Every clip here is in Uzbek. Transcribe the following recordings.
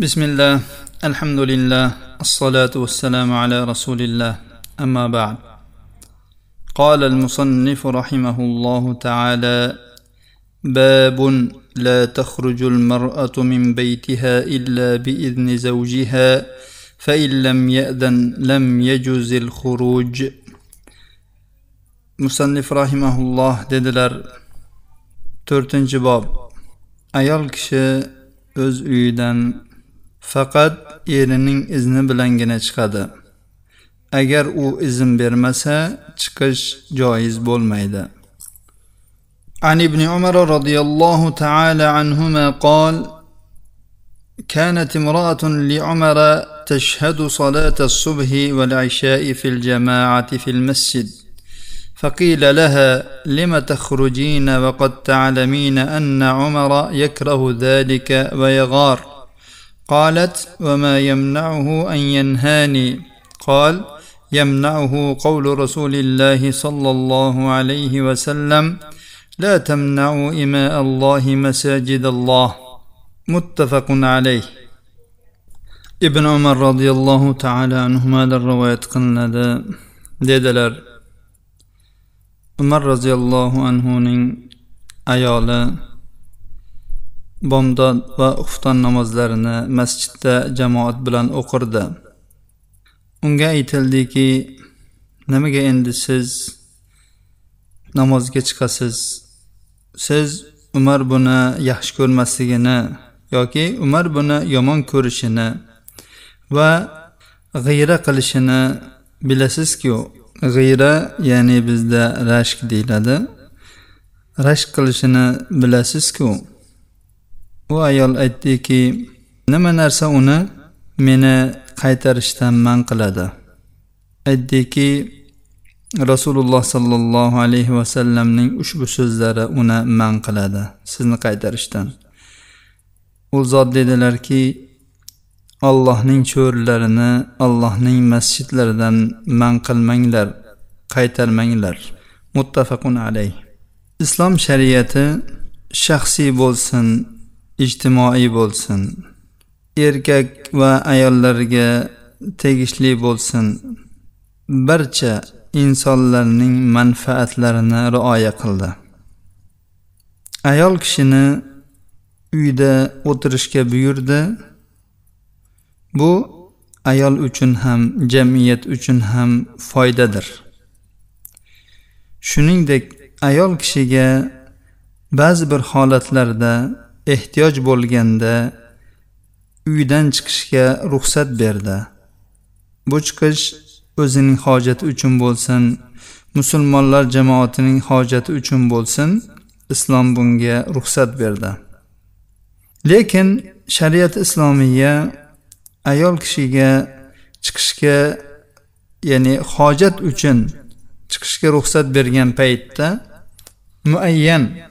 بسم الله الحمد لله الصلاة والسلام على رسول الله أما بعد. قال المصنف رحمه الله تعالى باب لا تخرج المرأة من بيتها إلا بإذن زوجها فإن لم يأذن لم يجوز الخروج. مصنف رحمه الله to'rtinchi bob. Ayol kishi o'z faqat erining izni bilangina chiqadi agar u izn bermasa chiqish joiz bo'lmaydi عن ابن عمر رضي الله تعالى عنهما قال كانت امرأة لعمر تشهد صلاة الصبح والعشاء في الجماعة في المسجد فقيل لها لم تخرجين وقد تعلمين أن عمر يكره ذلك ويغار قالت وما يمنعه أن ينهاني. قال يمنعه قول رسول الله صلى الله عليه وسلم لا تمنعوا إماء الله مساجد الله. متفق عليه. الله تعالى عنهما الرواية قلنا dedilar umar roziyallohu anhuning ayoli bomdod va xufton namozlarini masjidda jamoat bilan o'qirdi. Unga aytildiki nimaga endi siz namozga chiqasiz? Siz umar buni yaxshi ko'rmasligini yoki umar buni yomon ko'rishini va g'iyra qilishini bilasizku? G'iyra ya'ni bizda rashk deyiladi. Rashk qilishini bilasizku? U ayol aytdiki nima narsa uni meni qaytarishdan man qiladi. Aytdiki rasululloh sollallohu alayhi vasallamning ushbu so'zlari uni man qiladi sizni qaytarishdan. U zot dedilarki allohning cho'rilarini allohning masjidlaridan man qilmanglar qaytarmanglar. Muttafaqun alayh. Islom shariati shaxsiy bo'lsin ijtimoiy bo'lsin erkak va ayollarga tegishli bo'lsin. Barcha insonlarning manfaatlarini rioya qildi. Ayol kishini uyda o'tirishga buyurdi. Bu ayol uchun ham jamiyat uchun ham foydadir. Shuningdek ayol kishiga ba'zi bir holatlarda ehtiyoj bo'lganda uydan chiqishga ruxsat berdi. Bu chiqish o'zining hojati uchun bo'lsin musulmonlar jamoatining hojati uchun bo'lsin islom bunga ruxsat berdi. Lekin shariat islomiya ayol kishiga chiqishga ya'ni hojat uchun chiqishga ruxsat bergan paytda muayyan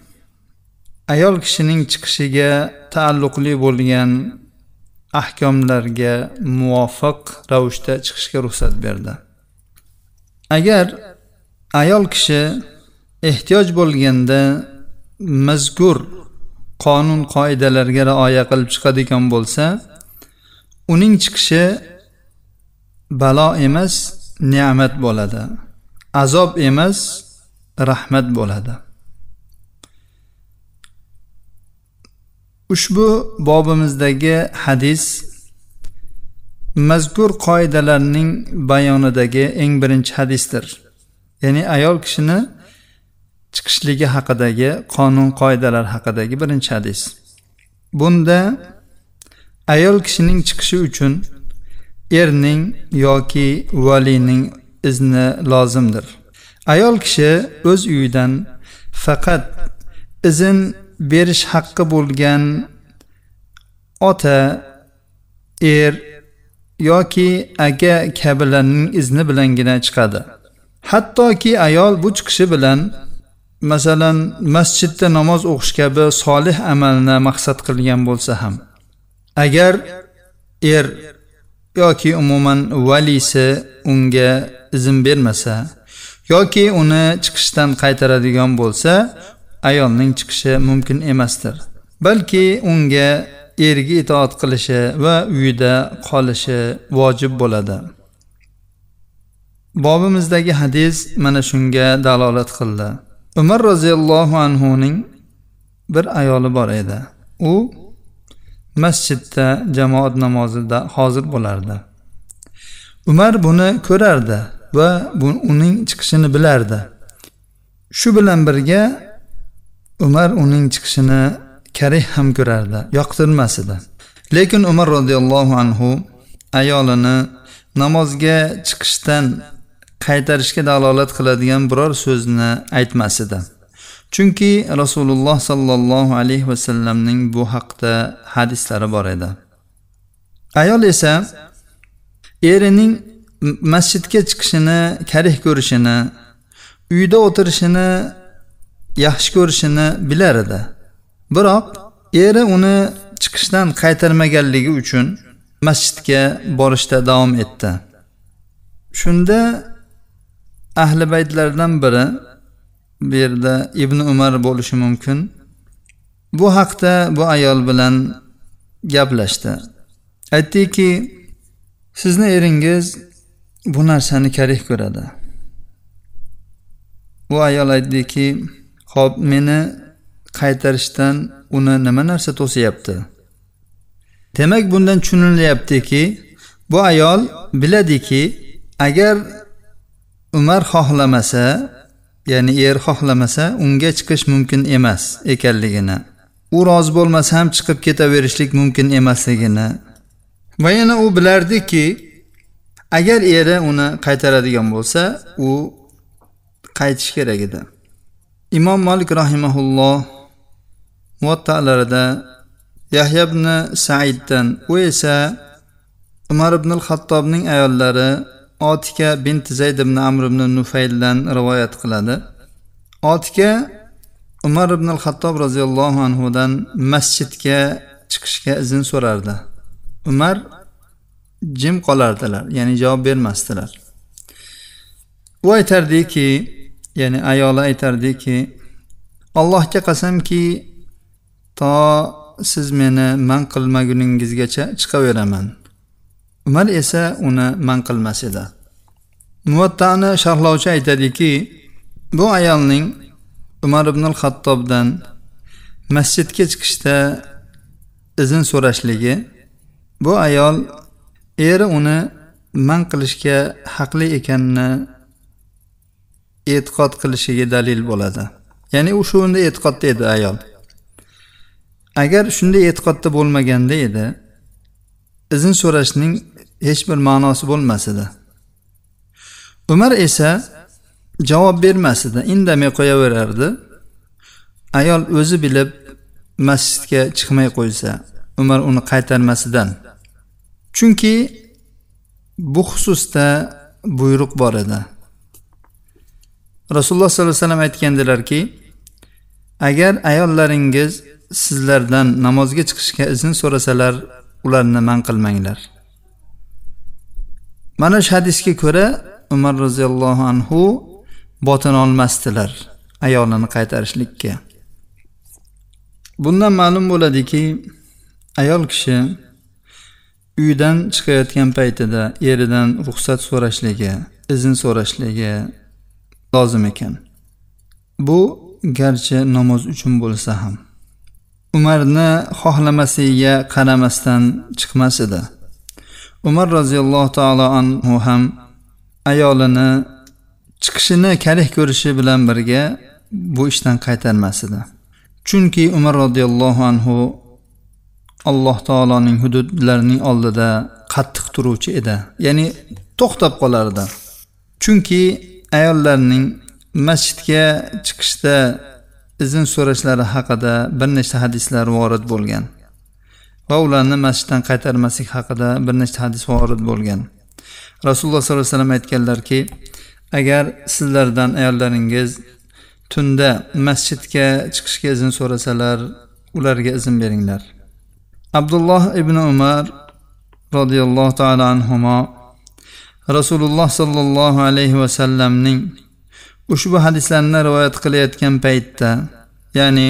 ayol kishining chiqishiga taalluqli bo'lgan ahkomlarga muvofiq ravishda chiqishga ruxsat berdi. Agar ayol kishi ehtiyoj bo'lganda mazkur qonun qoidalarga rioya qilib chiqadigan bo'lsa uning chiqishi balo emas ne'mat bo'ladi. Azob emas rahmat bo'ladi. Ushbu bobimizdagi hadis mazkur qoidalarning bayonidagi eng birinchi hadisdir. Ya'ni ayol kishini chiqishligi haqidagi qonun qoidalar haqidagi birinchi hadis. Bunda ayol kishining chiqishi uchun erning yoki valining izni lozimdir. Ayol kishi o'z uyidan faqat izn berish haqqi bo'lgan ota er yoki aka kabilarning izni bilangina chiqadi. Hattoki ayol bu chiqishi bilan masalan masjidda namoz o'qish kabi solih amalni maqsad qilgan bo'lsa ham agar er yoki umuman valisi unga izn bermasa yoki uni chiqishdan qaytaradigan bo'lsa ayolning chiqishi mumkin emasdir. Balki unga eriga itoat qilishi va uyida qolishi vojib bo'ladi. Bobimizdagi hadis mana shunga dalolat qildi. Umar roziyallohu anhuning bir ayoli bor edi. U masjidda jamoat namozida hozir bo'lardi. Umar buni ko'rardi va bu, uning chiqishini bilardi. Shu bilan birga umar uning chiqishini karih ham ko'rardi yoqtirmas edi lekin umar roziyallohu anhu ayolini namozga chiqishdan qaytarishga dalolat qiladigan biror so'zni aytmas edi chunki rasululloh sollallohu alayhi vasallamning bu haqda hadislari bor edi. Ayol esa erining masjidga chiqishini karih ko'rishini uyda o'tirishini yaxshi ko'rishini bilar edi. Biroq eri uni chiqishdan qaytarmaganligi uchun masjidga borishda davom etdi. Shunda ahli baytlardan biri bu yerda ibn umar bo'lishi mumkin bu haqda bu ayol bilan gaplashdi. Aytdiki sizni eringiz bu narsani karih ko'radi. Bu ayol aytdiki ho'p meni qaytarishdan uni nima narsa to'sayapti? Demak bundan tushunilyaptiki bu ayol biladiki agar umar xohlamasa ya'ni er xohlamasa unga chiqish mumkin emas ekanligini u rozi bo'lmasa ham chiqib ketaverishlik mumkin emasligini va yana u bilardiki agar eri uni qaytaradigan bo'lsa u qaytishi kerak edi. Imom molik rahimaulloh muvattalarida yahya ibn saiddan u esa umar ibn xattobning ayollari otika bint zayd ibn amr ibn nufayldan rivoyat qiladi. Otika umar ibn xattob roziyallohu anhudan masjidga chiqishga izn so'rardi. Umar jim qolardilar ya'ni javob bermasdilar. U aytardiki ya'ni ayoli aytardiki allohga qasamki to siz meni man qilmaguningizgacha chiqaveraman. Umar esa uni man qilmas edi. Muvattani sharhlovchi aytadiki bu ayolning umar ibn al xattobdan masjidga chiqishda izn so'rashligi bu ayol eri uni man qilishga haqli ekanini e'tiqod qilishiga dalil bo'ladi. Ya'ni u shunday e'tiqodda edi ayol. Agar shunday e'tiqodda bo'lmaganda edi izn so'rashning hech bir ma'nosi bo'lmas edi. Umar esa javob bermas edi indamay qo'yaverardi. Ayol o'zi bilib masjidga chiqmay qo'ysa umar uni qaytarmasidan. Chunki bu xususda buyruq bor edi. Rasululloh sollallohu alayhi vasallam aytgandilarki agar ayollaringiz sizlardan namozga chiqishga izn so'rasalar ularni man qilmanglar. Mana shu hadisga ko'ra umar roziyallohu anhu botin olmasdilar ayolini qaytarishlikka. Bundan ma'lum bo'ladiki ayol kishi uydan chiqayotgan paytida eridan ruxsat so'rashligi izn so'rashligi lozim ekan. Bu garchi namoz uchun bo'lsa ham. Umarni xohlamasiga qaramasdan chiqmas edi. Umar roziyallohu taolo anhu ham ayolini chiqishini karih ko'rishi bilan birga bu ishdan qaytarmas edi. Chunki umar roziyallohu anhu alloh taoloning hududlarining oldida qattiq turuvchi edi. Ya'ni to'xtab qolardi. Chunki ayollarning masjidga chiqishda izn so'rashlari haqida bir nechta hadislar vorid bo'lgan va ularni masjiddan qaytarmaslik haqida bir nechta hadis vorid bo'lgan. Rasululloh sollallohu alayhi vasallam aytganlarki agar sizlardan ayollaringiz tunda masjidga chiqishga izn so'rasalar ularga izn beringlar. Abdulloh ibn umar roziyallohu taolo anhu rasululloh sollallohu alayhi vasallamning ushbu hadislarni rivoyat qilayotgan paytda ya'ni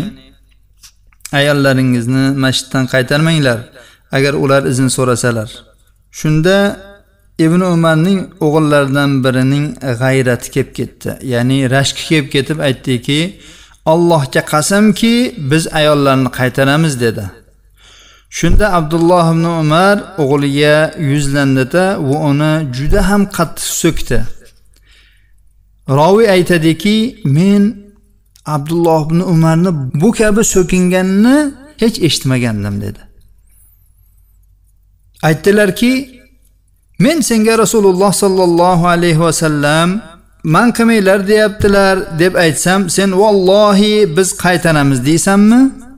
ayollaringizni masjiddan qaytarmanglar agar ular izn so'rasalar. Shunda ibn umarning o'g'illaridan birining g'ayrati kelib ketdi. Ya'ni rashki kelib ketib aytdiki allohga qasamki biz ayollarni qaytaramiz dedi. Shunda abdulloh ibn umar o'g'liga yuzlandida va uni juda ham qattiq so'kdi. Roviy aytadiki men abdulloh ibn umarni bu kabi so'kinganini hech eshitmagandim dedi. Aytdilarki men senga rasululloh sollallohu alayhi vasallam man qilmanglar deyaptilar deb aytsam sen vallohi biz qaytaramiz deysanmi?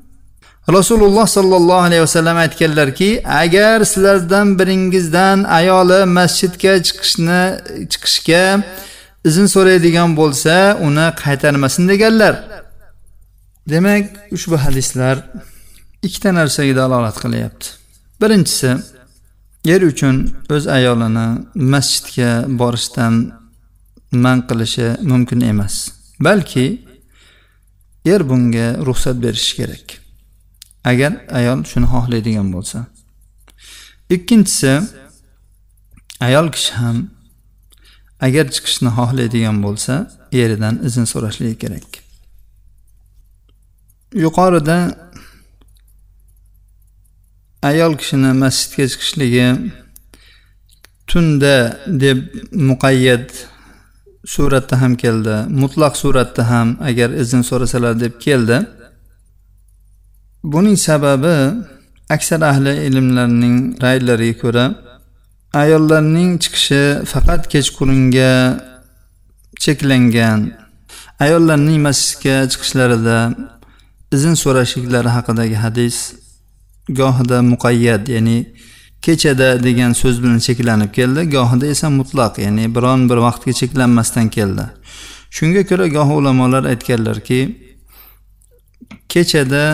Rasululloh sollallohu alayhi vasallam aytganlarki agar sizlardan biringizdan ayoli masjidga chiqishni chiqishga izn so'raydigan bo'lsa uni qaytarmasin deganlar. Demak ushbu hadislar ikkita narsaga dalolat qilyapti. Birinchisi er uchun o'z ayolini masjidga borishdan man qilishi mumkin emas balki er bunga ruxsat berishi kerak. Agar ayol shuni xohlaydigan bo'lsa. Ikkinchisi ayol kishi ham agar chiqishni xohlaydigan bo'lsa eridan izn so'rashligi kerak. Yuqorida ayol kishini masjidga chiqishligi tunda deb muqayyat suratda ham keldi mutlaq suratda ham agar izn so'rasalar deb keldi. Buning sababi aksar ahli ilmlarning raylariga ko'ra ayollarning chiqishi faqat kechqurunga cheklangan. Ayollarning masjidga chiqishlarida izn so'rashliklari haqidagi hadis gohida muqayyat ya'ni kechada degan so'z bilan cheklanib keldi gohida esa mutlaq ya'ni biron bir vaqtga cheklanmasdan keldi. Shunga ko'ra goh ulamolar aytganlarki kechada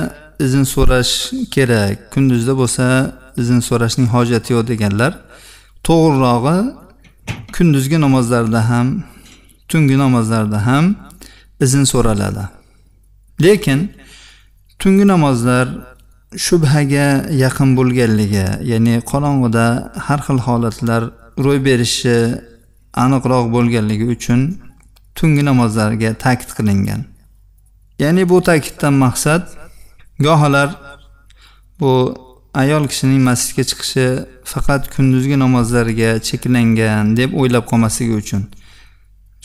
izn so'rash kerak. Kunduzda bo'lsa izn so'rashning hojati yo'q deganlar. To'g'rirog'i kunduzgi namozlarda ham tungi namozlarda ham izn so'raladi. Lekin tungi namozlar shubhaga yaqin bo'lganligi ya'ni qorong'uda har xil holatlar ro'y berishi aniqroq bo'lganligi uchun tungi namozlarga ta'kid qilingan ya'ni bu ta'kiddan maqsad gohilar bu ayol kishining masjidga chiqishi faqat kunduzgi namozlarga cheklangan deb o'ylab qolmasligi uchun.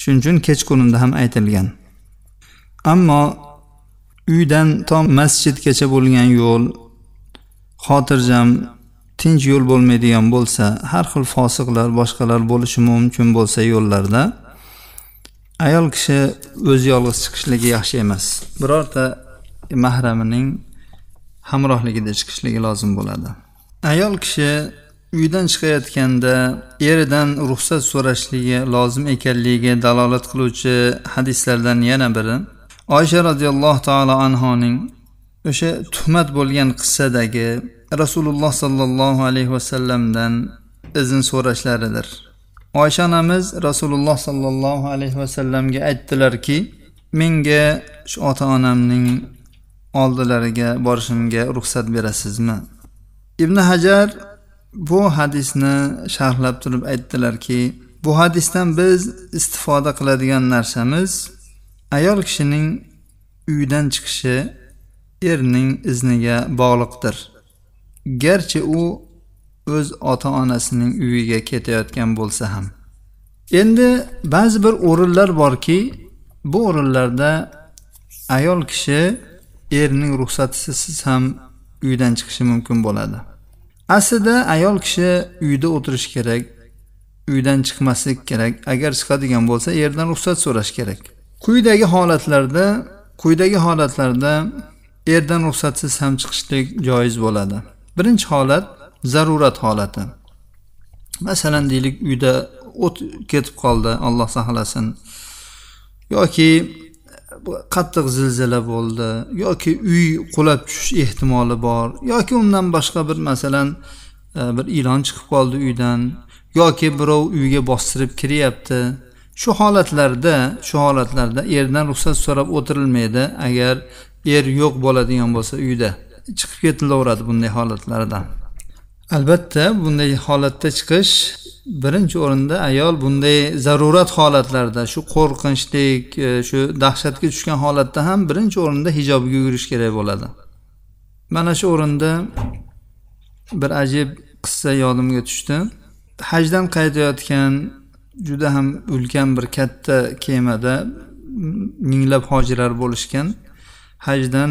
Shuning uchun kechqurunda ham aytilgan. Ammo uydan to masjidgacha bo'lgan yo'l xotirjam tinch yo'l bo'lmaydigan bo'lsa har xil fosiqlar boshqalar bo'lishi mumkin bo'lsa yo'llarda ayol kishi o'zi yolg'iz chiqishligi yaxshi emas. Birorta mahramining hamrohligida chiqishligi lozim bo'ladi. Ayol kishi uydan chiqayotganda eridan ruxsat so'rashligi lozim ekanligiga dalolat qiluvchi hadislardan yana biri oysha roziyallohu taolo anhoning o'sha tuhmat bo'lgan qissadagi rasululloh sollallohu alayhi vasallamdan izn so'rashlaridir. Oysha onamiz rasululloh sollallohu alayhi vasallamga aytdilarki menga shu ota onamning oldilariga borishimga ruxsat berasizmi? Ibn hajar bu hadisni sharhlab turib aytdilarki bu hadisdan biz istifoda qiladigan narsamiz ayol kishining uydan chiqishi erning izniga bog'liqdir. Garchi u o'z ota onasining uyiga ketayotgan bo'lsa ham. Endi ba'zi bir o'rinlar borki bu o'rinlarda ayol kishi erning ruxsatisiz ham uydan chiqishi mumkin bo'ladi. Aslida ayol kishi uyda o'tirishi kerak uydan chiqmaslik kerak. Agar chiqadigan bo'lsa erdan ruxsat so'rash kerak. Quyidagi holatlarda quyidagi holatlarda erdan ruxsatsiz ham chiqishlik joiz bo'ladi. Birinchi holat zarurat holati. Masalan deylik uyda o't ketib qoldi alloh saqlasin. Yoki qattiq zilzila bo'ldi yoki uy qulab tushish ehtimoli bor yoki undan boshqa bir masalan e, bir ilon chiqib qoldi uydan yoki birov uyga bostirib kiryapti. Shu holatlarda shu holatlarda erdan ruxsat so'rab o'tirilmaydi agar er yo'q bo'ladigan bo'lsa uyda. Chiqib ketilaveradi bunday holatlarda albatta bunday holatda chiqish birinchi o'rinda ayol bunday zarurat holatlarda shu qo'rqinchlik e, shu dahshatga tushgan holatda ham birinchi o'rinda hijobga yugurish kerak bo'ladi. Mana shu o'rinda bir ajib qissa yodimga tushdi. Hajdan qaytayotgan juda ham ulkan bir katta kemada minglab hojilar bo'lishgan. Hajdan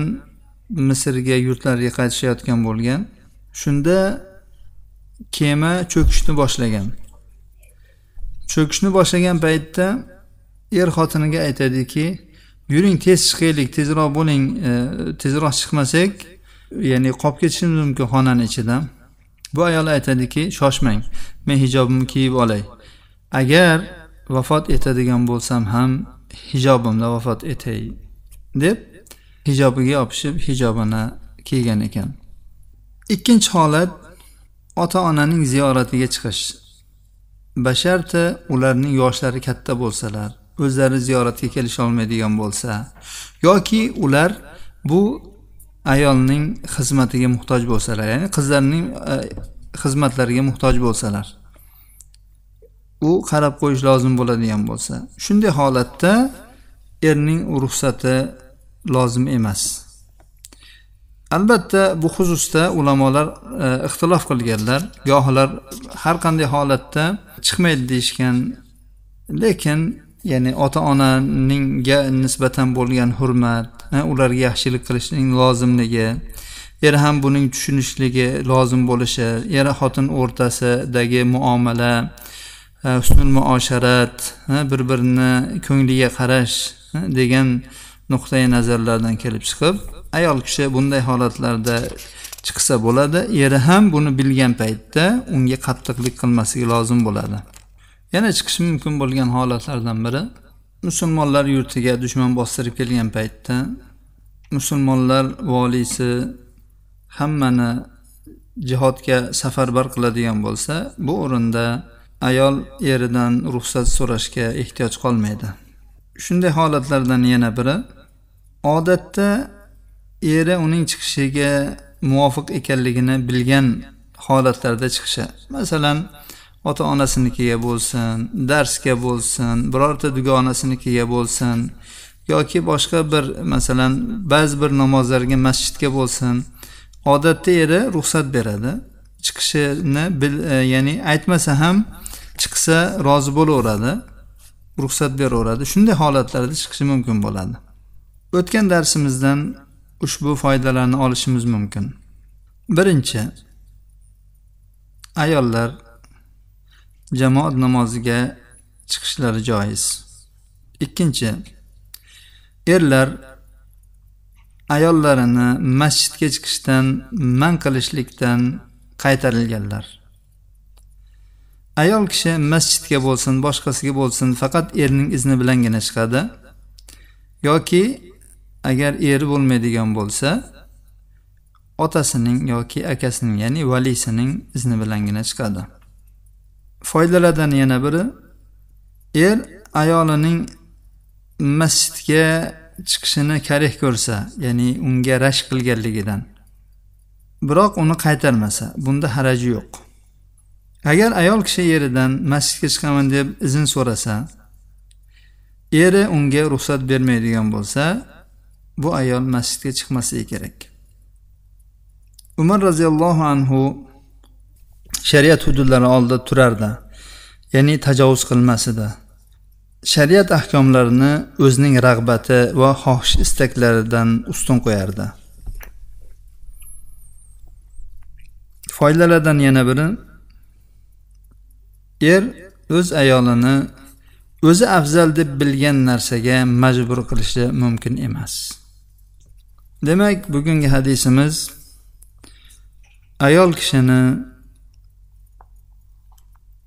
misrga yurtlariga qaytishayotgan bo'lgan. Shunda kema cho'kishni boshlagan. Cho'kishni boshlagan paytda er xotiniga aytadiki yuring tez chiqaylik tezroq bo'ling e, tezroq chiqmasak ya'ni qolib ketishimiz mumkin xonani ichida. Bu ayol aytadiki shoshmang men hijobimni kiyib olay. Agar vafot etadigan bo'lsam ham hijobimda vafot etay deb hijobiga yopishib hijobini kiygan ekan. Ikkinchi holat ota onaning ziyoratiga chiqish. Basharta ularning yoshlari katta bo'lsalar o'zlari ziyoratga kelisholmaydigan bo'lsa yoki ular bu ayolning xizmatiga muhtoj bo'lsalar ya'ni qizlarning e, xizmatlariga muhtoj bo'lsalar u qarab qo'yish lozim bo'ladigan bo'lsa shunday holatda erning ruxsati lozim emas. Albatta bu xususda ulamolar e, ixtilof qilganlar gohilar har qanday holatda chiqmaydi deyishgan. Lekin ya'ni ota onaningga nisbatan bo'lgan hurmat e, ularga yaxshilik qilishning lozimligi er ham buning tushunishligi lozim bo'lishi er xotin o'rtasidagi muomala e, husnul muosharat e, bir birini ko'ngliga qarash e, degan nuqtai nazarlardan kelib chiqib ayol kishi bunday holatlarda chiqsa bo'ladi eri ham buni bilgan paytda unga qattiqlik qilmasligi lozim bo'ladi. Yana chiqishi mumkin bo'lgan holatlardan biri musulmonlar yurtiga dushman bostirib kelgan paytda musulmonlar voliysi hammani jihodga safarbar qiladigan bo'lsa bu o'rinda ayol eridan ruxsat so'rashga ehtiyoj qolmaydi. Shunday holatlardan yana biri odatda eri uning chiqishiga muvofiq ekanligini bilgan holatlarda chiqishi. Masalan ota onasinikiga bo'lsin darsga bo'lsin birorta dugonasinikiga bo'lsin yoki boshqa bir masalan ba'zi bir namozlarga masjidga bo'lsin odatda eri ruxsat beradi. Chiqishini bil, e, ya'ni aytmasa ham chiqsa rozi bo'laveradi ruxsat beraveradi. Shunday holatlarda chiqishi mumkin bo'ladi. O'tgan darsimizdan ushbu foydalarni olishimiz mumkin. Birinchi ayollar jamoat namoziga chiqishlari joiz. Ikkinchi erlar ayollarini masjidga chiqishdan man qilishlikdan qaytarilganlar. Ayol kishi masjidga bo'lsin boshqasiga bo'lsin faqat erning izni bilangina chiqadi. Yoki agar eri bo'lmaydigan bo'lsa otasining yoki akasining ya'ni valisining izni bilangina chiqadi. Foydalardan yana biri er ayolining masjidga chiqishini karih ko'rsa ya'ni unga rashk qilganligidan. Biroq uni qaytarmasa bunda haraji yo'q. Agar ayol kishi eridan masjidga chiqaman deb izn so'rasa eri unga ruxsat bermaydigan bo'lsa bu ayol masjidga chiqmasligi kerak. Umar roziyallohu anhu shariat hududlari oldida turardi. Ya'ni tajovuz qilmas edi shariat ahkomlarini o'zining rag'bati va xohish istaklaridan ustun qo'yardi. Foydalardan yana biri er o'z ayolini o'zi afzal deb bilgan narsaga majbur qilishi mumkin emas. Demak bugungi hadisimiz ayol kishini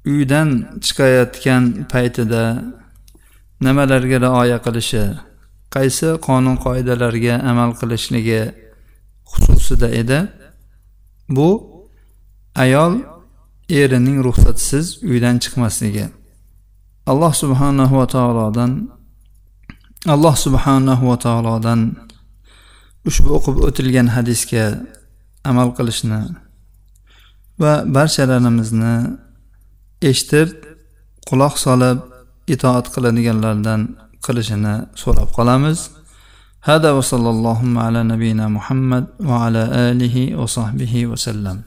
uydan chiqayotgan paytida nimalarga rioya qilishi qaysi qonun qoidalarga amal qilishligi xususida edi. Bu ayol erining ruxsatisiz uydan chiqmasligi. Alloh subhanahu va taolodan alloh subhanahu va taolodan ushbu o'qib o'tilgan hadisga amal qilishni va barchalarimizni eshitib quloq solib itoat qiladiganlardan qilishini so'rab qolamiz هذا وصلى اللهم على نبينا محمد وعلى آله وصحبه وسلم